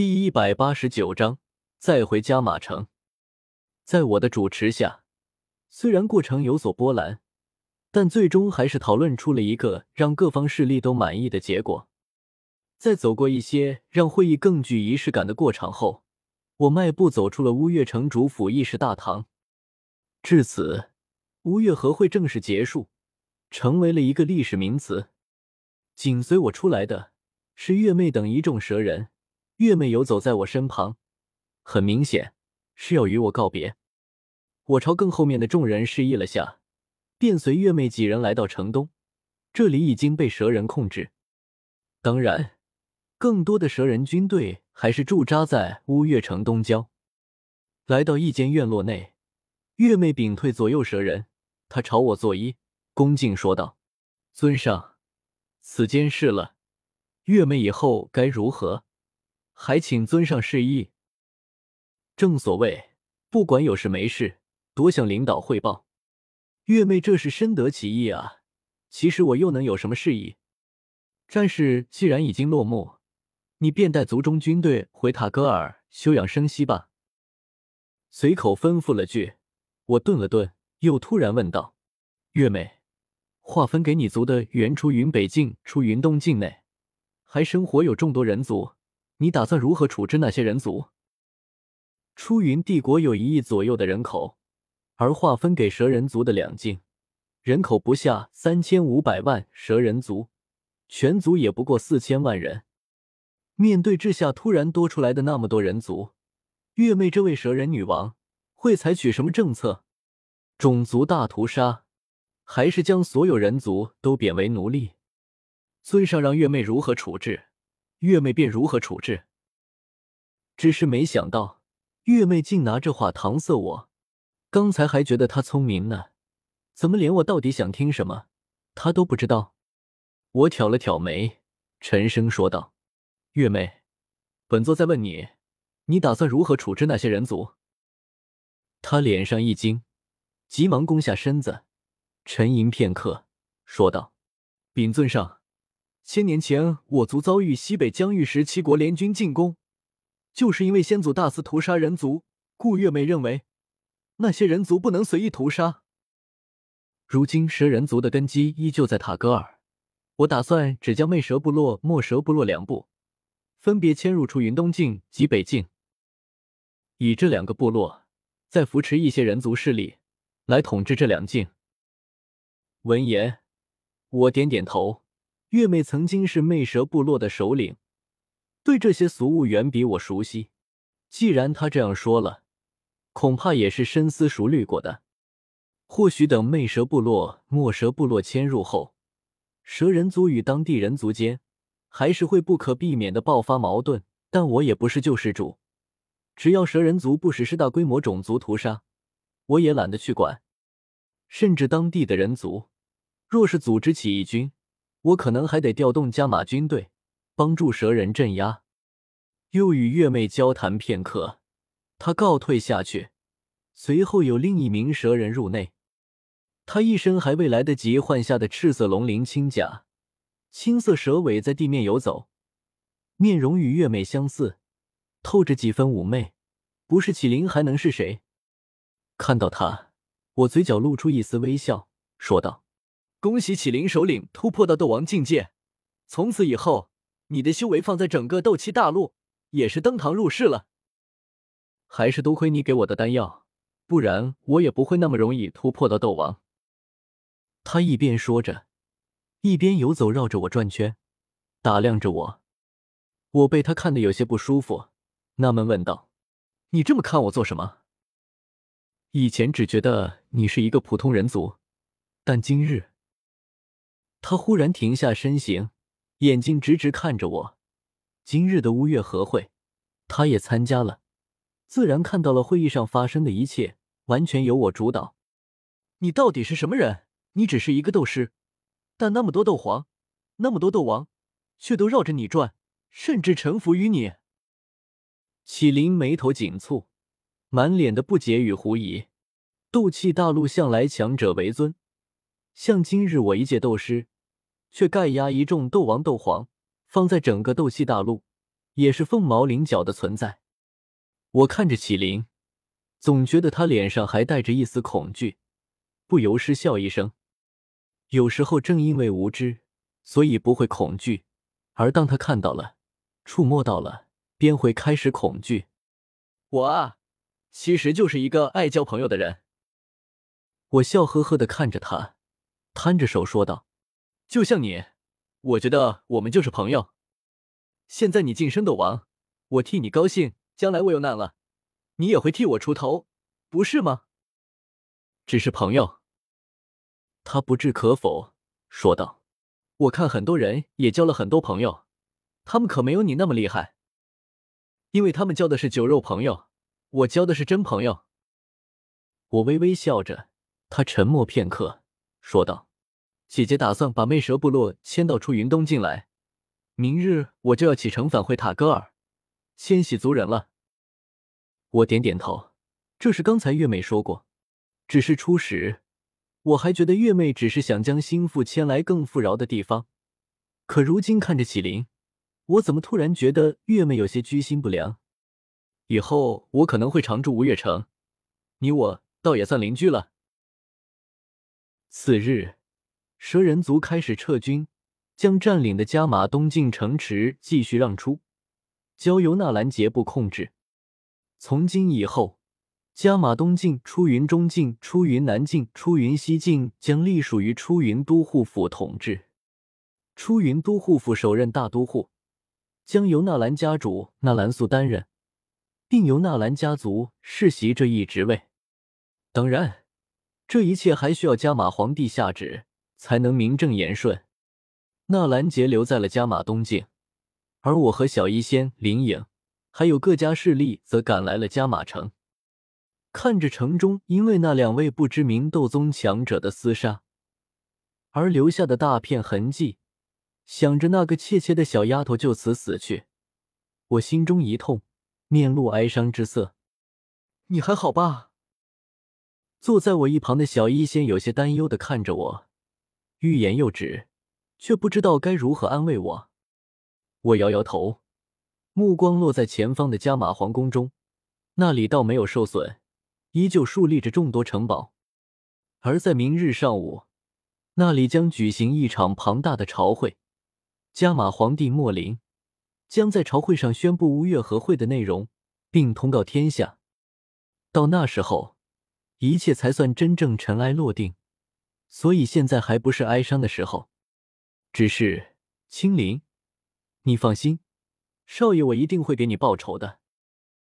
第一百八十九章，再回加马城。在我的主持下，虽然过程有所波澜，但最终还是讨论出了一个让各方势力都满意的结果。在走过一些让会议更具仪式感的过场后，我迈步走出了乌月城主府议事大堂。至此，乌月和会正式结束，成为了一个历史名词。紧随我出来的是月妹等一众蛇人。月妹游走在我身旁，很明显是要与我告别。我朝更后面的众人示意了下，便随月妹几人来到城东。这里已经被蛇人控制，当然，更多的蛇人军队还是驻扎在乌月城东郊。来到一间院落内，月妹屏退左右蛇人，她朝我作揖，恭敬说道：“尊上，此间事了，月妹以后该如何？”还请尊上示意。正所谓，不管有事没事，多向领导汇报。月妹这是深得其意啊。其实我又能有什么示意？战事既然已经落幕，你便带族中军队回塔戈尔休养生息吧。随口吩咐了句，我顿了顿，又突然问道：“月妹，划分给你族的原出云北境、出云东境内，还生活有众多人族。”你打算如何处置那些人族？出云帝国有一亿左右的人口，而划分给蛇人族的两境，人口不下三千五百万。蛇人族全族也不过四千万人。面对这下突然多出来的那么多人族，月妹这位蛇人女王会采取什么政策？种族大屠杀，还是将所有人族都贬为奴隶？尊上让月妹如何处置？月妹便如何处置？只是没想到，月妹竟拿这话搪塞我。刚才还觉得她聪明呢，怎么连我到底想听什么，她都不知道？我挑了挑眉，沉声说道：“月妹，本座在问你，你打算如何处置那些人族？”她脸上一惊，急忙弓下身子，沉吟片刻，说道：“禀尊上。”千年前，我族遭遇西北疆域十七国联军进攻，就是因为先祖大肆屠杀人族，故月妹认为那些人族不能随意屠杀。如今蛇人族的根基依旧在塔戈尔，我打算只将魅蛇部落、墨蛇部落两部分别迁入出云东境及北境，以这两个部落再扶持一些人族势力来统治这两境。闻言，我点点头。月妹曾经是魅蛇部落的首领，对这些俗物远比我熟悉。既然她这样说了，恐怕也是深思熟虑过的。或许等魅蛇部落、墨蛇部落迁入后，蛇人族与当地人族间还是会不可避免的爆发矛盾。但我也不是救世主，只要蛇人族不实施大规模种族屠杀，我也懒得去管。甚至当地的人族若是组织起义军，我可能还得调动加马军队，帮助蛇人镇压。又与月妹交谈片刻，他告退下去。随后有另一名蛇人入内，他一身还未来得及换下的赤色龙鳞轻甲，青色蛇尾在地面游走，面容与月妹相似，透着几分妩媚。不是启灵还能是谁？看到他，我嘴角露出一丝微笑，说道。恭喜启灵首领突破到斗王境界，从此以后，你的修为放在整个斗气大陆也是登堂入室了。还是多亏你给我的丹药，不然我也不会那么容易突破到斗王。他一边说着，一边游走，绕着我转圈，打量着我。我被他看得有些不舒服，纳闷问道：“你这么看我做什么？”以前只觉得你是一个普通人族，但今日……他忽然停下身形，眼睛直直看着我。今日的乌月和会，他也参加了，自然看到了会议上发生的一切，完全由我主导。你到底是什么人？你只是一个斗师，但那么多斗皇，那么多斗王，却都绕着你转，甚至臣服于你。启灵眉头紧蹙，满脸的不解与狐疑。斗气大陆向来强者为尊。像今日我一介斗师，却盖压一众斗王斗皇，放在整个斗气大陆，也是凤毛麟角的存在。我看着启灵，总觉得他脸上还带着一丝恐惧，不由失笑一声。有时候正因为无知，所以不会恐惧，而当他看到了、触摸到了，便会开始恐惧。我啊，其实就是一个爱交朋友的人。我笑呵呵的看着他，摊着手说道：“就像你，我觉得我们就是朋友。现在你晋升斗王，我替你高兴；将来我有难了，你也会替我出头，不是吗？只是朋友。”他不置可否，说道：“我看很多人也交了很多朋友，他们可没有你那么厉害。因为他们交的是酒肉朋友，我交的是真朋友。”我微微笑着，他沉默片刻，说道：“姐姐打算把魅蛇部落迁到出云东境来，明日我就要启程返回塔戈尔，迁徙族人了。”我点点头，这是刚才月美说过，只是初时。我还觉得月妹只是想将心腹迁来更富饶的地方，可如今看着启灵，我怎么突然觉得月妹有些居心不良？以后我可能会常驻吴月城，你我倒也算邻居了。次日，蛇人族开始撤军，将占领的加马东境城池继续让出，交由纳兰杰部控制。从今以后。加马东境、出云中境、出云南境、出云西境将隶属于出云都护府统治。出云都护府首任大都护将由纳兰家主纳兰素担任，并由纳兰家族世袭这一职位。当然，这一切还需要加马皇帝下旨才能名正言顺。纳兰杰留在了加马东境，而我和小医仙、林颖还有各家势力则赶来了加马城。看着城中因为那两位不知名斗宗强者的厮杀而留下的大片痕迹，想着那个怯怯的小丫头就此死去，我心中一痛，面露哀伤之色。你还好吧？坐在我一旁的小医仙有些担忧的看着我，欲言又止，却不知道该如何安慰我。我摇摇头，目光落在前方的加马皇宫中，那里倒没有受损。依旧竖立着众多城堡，而在明日上午，那里将举行一场庞大的朝会。加马皇帝莫林将在朝会上宣布乌越和会的内容，并通告天下。到那时候，一切才算真正尘埃落定。所以现在还不是哀伤的时候。只是青灵，你放心，少爷我一定会给你报仇的。